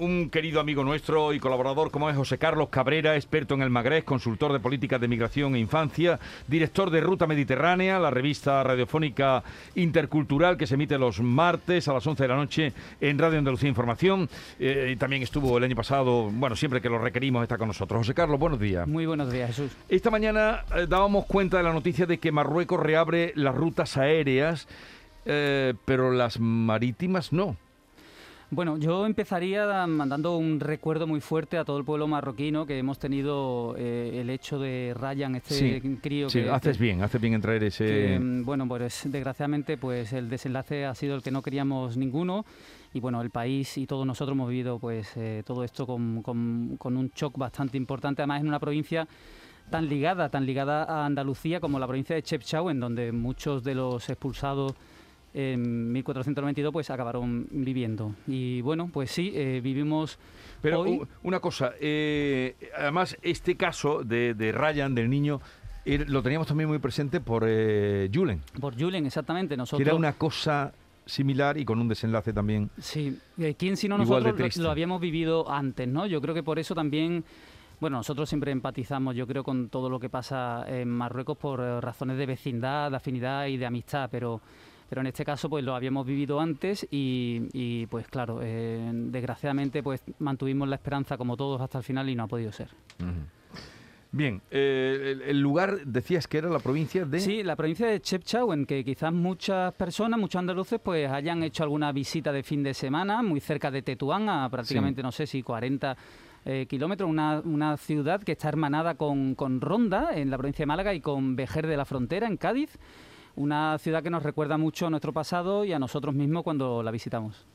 Un querido amigo nuestro y colaborador como es José Carlos Cabrera, experto en el Magreb, consultor de políticas de migración e infancia, director de Ruta Mediterránea, la revista radiofónica intercultural que se emite los martes a las 11 de la noche en Radio Andalucía Información. Eh, y también estuvo el año pasado, bueno, siempre que lo requerimos está con nosotros. José Carlos, buenos días. Muy buenos días, Jesús. Esta mañana eh, dábamos cuenta de la noticia de que Marruecos reabre las rutas aéreas, eh, pero las marítimas no. Bueno, yo empezaría mandando un recuerdo muy fuerte a todo el pueblo marroquino que hemos tenido eh, el hecho de Ryan, este crío sí, haces bien, haces bien en traer ese... Mm, bueno, pues desgraciadamente pues el desenlace ha sido el que no queríamos ninguno. Y bueno, el país y todos nosotros hemos vivido pues eh, todo esto con, con, con un shock bastante importante, además en una provincia tan ligada, tan ligada a Andalucía como la provincia de Chepchau, en donde muchos de los expulsados en 1492 pues acabaron viviendo. Y bueno, pues sí, eh, vivimos... Pero una cosa, eh, además este caso de, de, Ryan, del niño, lo teníamos también muy presente por eh, Julen. Por Julen, exactamente. Nosotros... Que era una cosa similar y con un desenlace también. Sí, ¿quién si no nosotros lo, lo, habíamos vivido antes, ¿no? Yo creo que por eso también, bueno, nosotros siempre empatizamos, yo creo, con todo lo que pasa en Marruecos por razones de vecindad, de afinidad y de amistad, pero pero en este caso pues lo habíamos vivido antes y, pues claro, eh, desgraciadamente pues mantuvimos la esperanza como todos hasta el final y no ha podido ser. Bien, eh, el, lugar decías que era la provincia de... Sí, la provincia de en que quizás muchas personas, muchos andaluces, pues hayan hecho alguna visita de fin de semana muy cerca de Tetuán, a prácticamente, no sé si 40 eh, kilómetros, una, una, ciudad que está hermanada con, con Ronda, en la provincia de Málaga, y con Vejer de la Frontera, en Cádiz una ciudad que nos recuerda mucho a nuestro pasado y a nosotros mismos cuando la visitamos.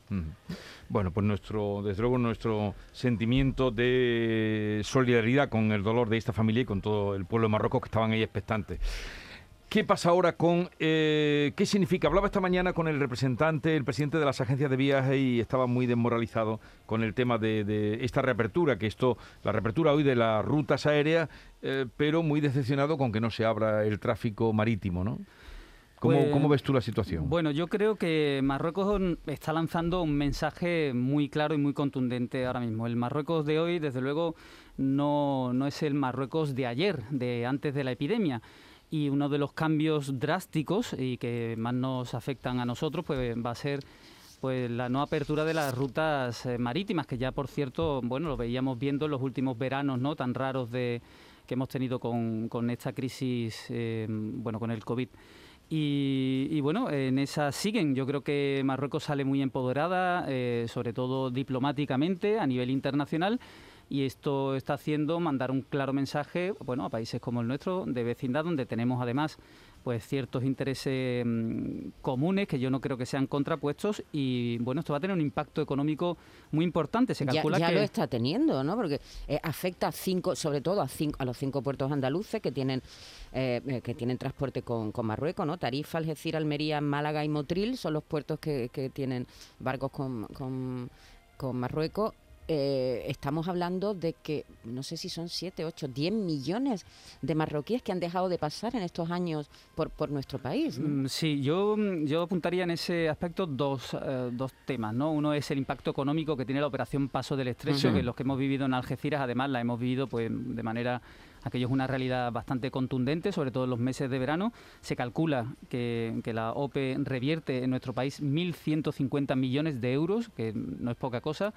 Bueno, pues nuestro, desde luego nuestro sentimiento de solidaridad con el dolor de esta familia y con todo el pueblo de Marruecos que estaban ahí expectantes. ¿Qué pasa ahora con eh, qué significa? Hablaba esta mañana con el representante, el presidente de las agencias de viaje y estaba muy desmoralizado con el tema de, esta reapertura, que esto, la reapertura hoy de las rutas aéreas, eh, pero muy decepcionado con que no se abra el tráfico marítimo, ¿no? ¿Cómo, ¿Cómo, ves tú la situación? Bueno, yo creo que Marruecos está lanzando un mensaje muy claro y muy contundente ahora mismo. El Marruecos de hoy, desde luego, no, no es el Marruecos de ayer, de antes de la epidemia. Y uno de los cambios drásticos y que más nos afectan a nosotros, pues va a ser pues la no apertura de las rutas eh, marítimas, que ya por cierto, bueno, lo veíamos viendo en los últimos veranos, ¿no? Tan raros de que hemos tenido con, con esta crisis, eh, bueno, con el COVID. Y, bueno, en esa siguen. Yo creo que Marruecos sale muy empoderada, eh, sobre todo diplomáticamente a nivel internacional. Y esto está haciendo mandar un claro mensaje bueno, a países como el nuestro, de vecindad, donde tenemos además pues ciertos intereses mm, comunes que yo no creo que sean contrapuestos y bueno esto va a tener un impacto económico muy importante. Se calcula ya, ya lo está teniendo no porque eh, afecta a cinco sobre todo a cinco a los cinco puertos andaluces que tienen eh, eh, que tienen transporte con, con, Marruecos no Tarifa Algeciras Almería Málaga y Motril son los puertos que, que tienen barcos con, con con Marruecos eh, estamos hablando de que no sé si son 7, 8, 10 millones de marroquíes que han dejado de pasar en estos años por, por nuestro país. Mm, sí, yo, yo apuntaría en ese aspecto dos, eh, dos temas. ¿no? Uno es el impacto económico que tiene la operación Paso del Estrecho, que los que hemos vivido en Algeciras, además la hemos vivido pues de manera aquello es una realidad bastante contundente, sobre todo en los meses de verano. Se calcula que, que la OPE revierte en nuestro país 1.150 millones de euros, que no es poca cosa.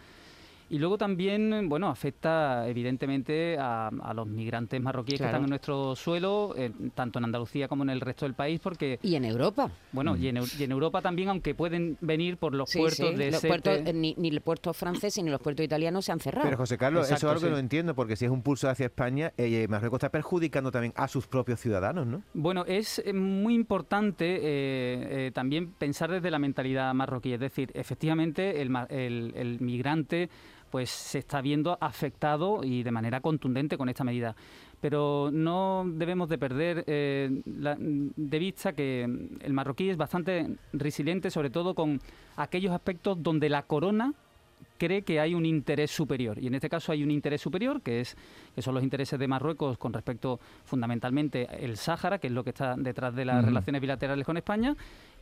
Y luego también, bueno, afecta evidentemente a, los migrantes marroquíes que están en nuestro suelo, eh, tanto en Andalucía como en el resto del país, porque... Y en Europa. Bueno, y, en, Europa también, aunque pueden venir por los puertos de... Los puertos, eh, ni, ni los puertos franceses ni los puertos italianos se han cerrado. Pero José Carlos, eso es algo que no entiendo, porque si es un pulso hacia España, eh, Marruecos está perjudicando también a sus propios ciudadanos, ¿no? Bueno, es muy importante también pensar desde la mentalidad marroquí, es decir, efectivamente el, el, el migrante pues se está viendo afectado y de manera contundente con esta medida. Pero no debemos de perder eh, de vista que el marroquí es bastante resiliente, sobre todo con aquellos aspectos donde la corona cree que hay un interés superior. Y en este caso hay un interés superior, que, es, que son los intereses de Marruecos con respecto fundamentalmente el Sáhara, que es lo que está detrás de las relaciones bilaterales con España,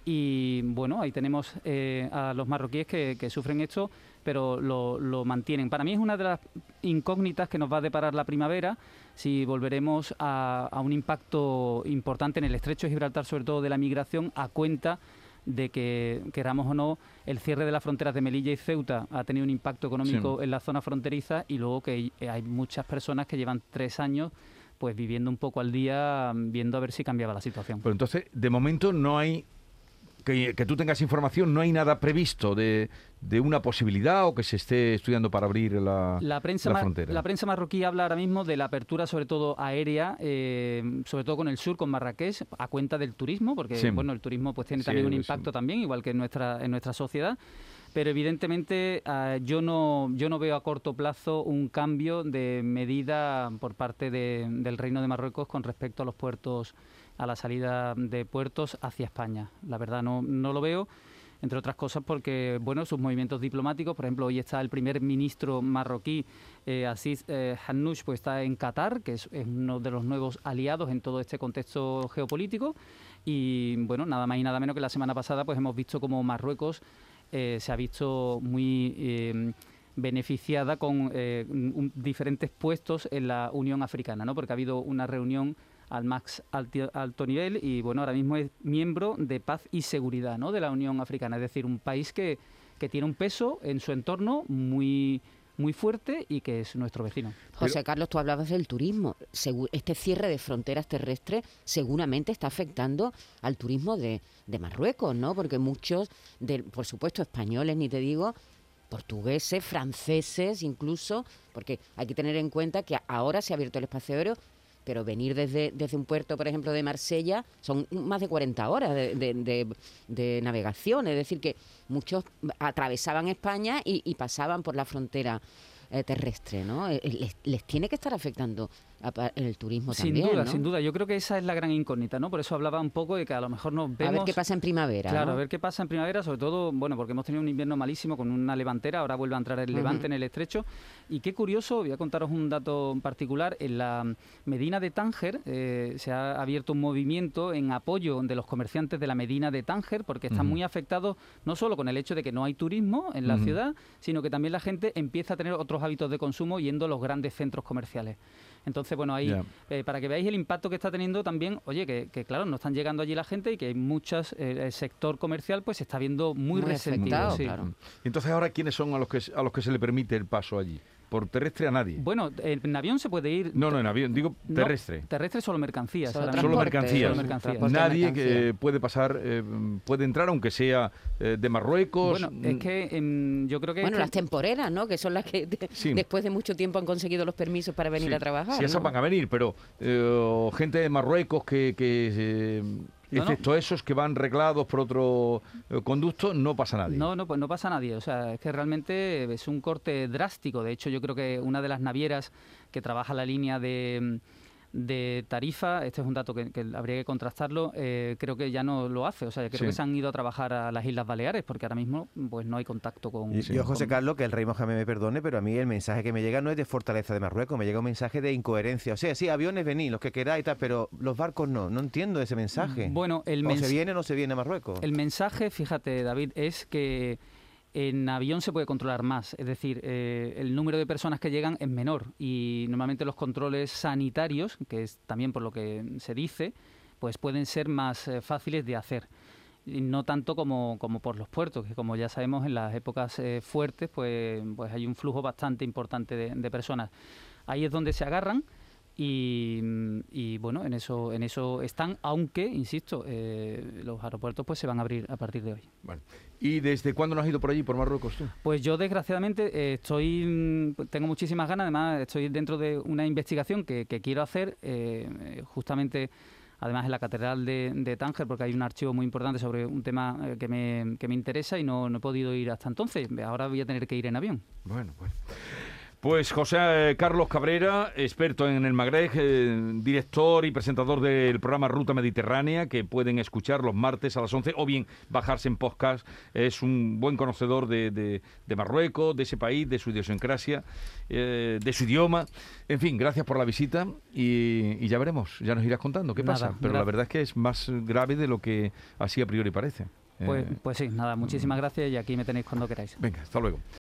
Y bueno, ahí tenemos eh, a los marroquíes que, sufren esto, pero lo, mantienen. Para mí es una de las incógnitas que nos va a deparar la primavera, si volveremos a, a un impacto importante en el estrecho de Gibraltar, sobre todo de la migración, a cuenta de que, queramos o no, el cierre de las fronteras de Melilla y Ceuta ha tenido un impacto económico en la zona fronteriza y luego que hay muchas personas que llevan tres años pues viviendo un poco al día, viendo a ver si cambiaba la situación. Pero entonces, de momento no hay que, tú tengas información, no hay nada previsto de, una posibilidad o que se esté estudiando para abrir la, la, prensa frontera. La prensa marroquí habla ahora mismo de la apertura, sobre todo aérea, eh, sobre todo con el sur, con Marrakech, a cuenta del turismo, porque bueno, el turismo pues tiene también un impacto también, igual que en nuestra, en nuestra sociedad. Pero evidentemente ah, yo no yo no veo a corto plazo un cambio de medida por parte del Reino de Marruecos con respecto a los puertos a la salida de puertos hacia España. La verdad no, no lo veo entre otras cosas porque bueno sus movimientos diplomáticos por ejemplo hoy está el primer ministro marroquí eh, Aziz eh, pues está en Qatar que es, uno de los nuevos aliados en todo este contexto geopolítico y bueno nada más y nada menos que la semana pasada pues hemos visto como Marruecos eh, se ha visto muy eh, beneficiada con eh, diferentes puestos en la Unión Africana, ¿no? porque ha habido una reunión al más alto, nivel y bueno, ahora mismo es miembro de paz y seguridad ¿no? de la Unión Africana, es decir, un país que, que tiene un peso en su entorno muy muy fuerte y que es nuestro vecino. José Carlos, tú hablabas del turismo. Este cierre de fronteras terrestres seguramente está afectando al turismo de, Marruecos, ¿no? Porque muchos, de, por supuesto, españoles, ni te digo, portugueses, franceses incluso, porque hay que tener en cuenta que ahora se ha abierto el espacio aéreo pero venir desde, desde un puerto, por ejemplo, de Marsella, son más de 40 horas de, navegación. Es decir, que muchos atravesaban España y pasaban por la frontera eh, terrestre, ¿no? Eh, les, les, tiene que estar afectando el turismo sin también. Sin duda, sin duda. Yo creo que esa es la gran incógnita, ¿no? Por eso hablaba un poco de que a lo mejor nos vemos. A ver qué pasa en primavera. Claro, a ver qué pasa en primavera, sobre todo, bueno, porque hemos tenido un invierno malísimo con una levantera, ahora vuelve a entrar el levante en el estrecho. Y qué curioso, voy a contaros un dato en particular. En la Medina de Tánger eh, se ha abierto un movimiento en apoyo de los comerciantes de la Medina de Tánger, porque están muy afectados no solo con el hecho de que no hay turismo en la ciudad, sino que también la gente empieza a tener otros hábitos de consumo yendo a los grandes centros comerciales. Entonces, bueno, ahí, eh, para que veáis el impacto que está teniendo también, oye, que, claro, no están llegando allí la gente y que hay muchas, eh, el sector comercial pues se está viendo muy, resentido. Claro. Entonces, ahora, ¿quiénes son a los que, a los que se le permite el paso allí? Por terrestre a nadie. Bueno, en avión se puede ir. No, no, en avión, digo terrestre. terrestre solo mercancías. Solo, mercancías. Nadie que puede pasar, eh, puede entrar aunque sea eh, de Marruecos. Bueno, es que em, yo creo que. Bueno, las temporeras, ¿no? Que son las que después de mucho tiempo han conseguido los permisos para venir a trabajar. Sí, esas van a venir, pero eh, gente de Marruecos que, que Excepto esos que van reglados por otro eh, conducto, no pasa nadie. No, no, pues no pasa nadie. O sea, es que realmente es un corte drástico. De hecho, yo creo que una de las navieras que trabaja la línea de de tarifa, este es un dato que, habría que contrastarlo, eh, creo que ya no lo hace. O sea, creo que se han ido a trabajar a las Islas Baleares porque ahora mismo pues no hay contacto con... Y, yo, José Carlos, que el rey Mohamed me perdone, pero a mí el mensaje que me llega no es de fortaleza de Marruecos, me llega un mensaje de incoherencia. O sea, sí, aviones venid, los que queráis, tal, pero los barcos no. No entiendo ese mensaje. Bueno, el O se viene o no se viene a Marruecos. El mensaje, fíjate, David, es que en avión se puede controlar más, es decir, eh, el número de personas que llegan es menor y normalmente los controles sanitarios, que es también por lo que se dice, pues pueden ser más eh, fáciles de hacer. No tanto como, como, por los puertos, que como ya sabemos en las épocas eh, fuertes pues, pues hay un flujo bastante importante de personas. Ahí es donde se agarran y, bueno, en eso, en eso están, aunque, insisto, eh, los aeropuertos pues se van a abrir a partir de hoy. Bueno. ¿Y desde cuándo no has ido por allí, por Marruecos tú? Pues yo desgraciadamente eh, estoy, mm, tengo muchísimas ganas, además estoy dentro de una investigación que, quiero hacer eh, justamente además en la Catedral de, Tánger, porque hay un archivo muy importante sobre un tema que me, que me interesa y no, no he podido ir hasta entonces. Ahora voy a tener que ir en avión. Bueno, pues. Pues José eh, Carlos Cabrera, experto en el Magreb, eh, director y presentador del programa Ruta Mediterránea, que pueden escuchar los martes a las 11 o bien bajarse en podcast. Es un buen conocedor de, de- de Marruecos, de ese país, de su idiosincrasia, eh, de su idioma. En fin, gracias por la visita y, y ya veremos, ya nos irás contando qué Nada, pasa. Pero la verdad es que es más grave de lo que así a priori parece. Pues, Eh, pues sí, nada, muchísimas gracias y aquí me tenéis cuando queráis. venga, hasta luego.